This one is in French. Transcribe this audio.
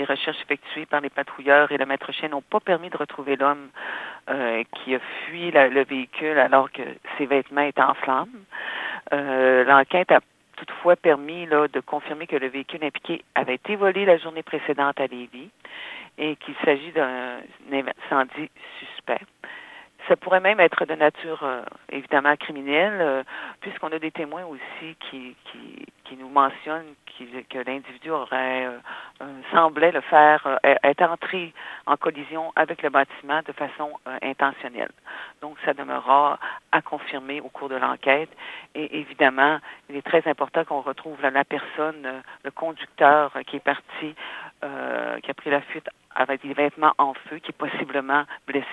Les recherches effectuées par les patrouilleurs et le maître chien n'ont pas permis de retrouver l'homme euh, qui a fui le véhicule alors que ses vêtements étaient en flammes. Euh, l'enquête a toutefois permis de confirmer que le véhicule impliqué avait été volé la journée précédente à Lévis et qu'il s'agit d'un incendie suspect. Ça pourrait même être de nature euh, évidemment criminelle, puisqu'on a des témoins aussi qui, qui, nous mentionnent que l'individu aurait semblait le faire être entré en collision avec le bâtiment de façon intentionnelle. Donc ça demeurera à confirmer au cours de l'enquête. Et évidemment, il est très important qu'on retrouve la personne, le conducteur qui est parti, qui a pris la fuite avec des vêtements en feu, qui est possiblement blessé.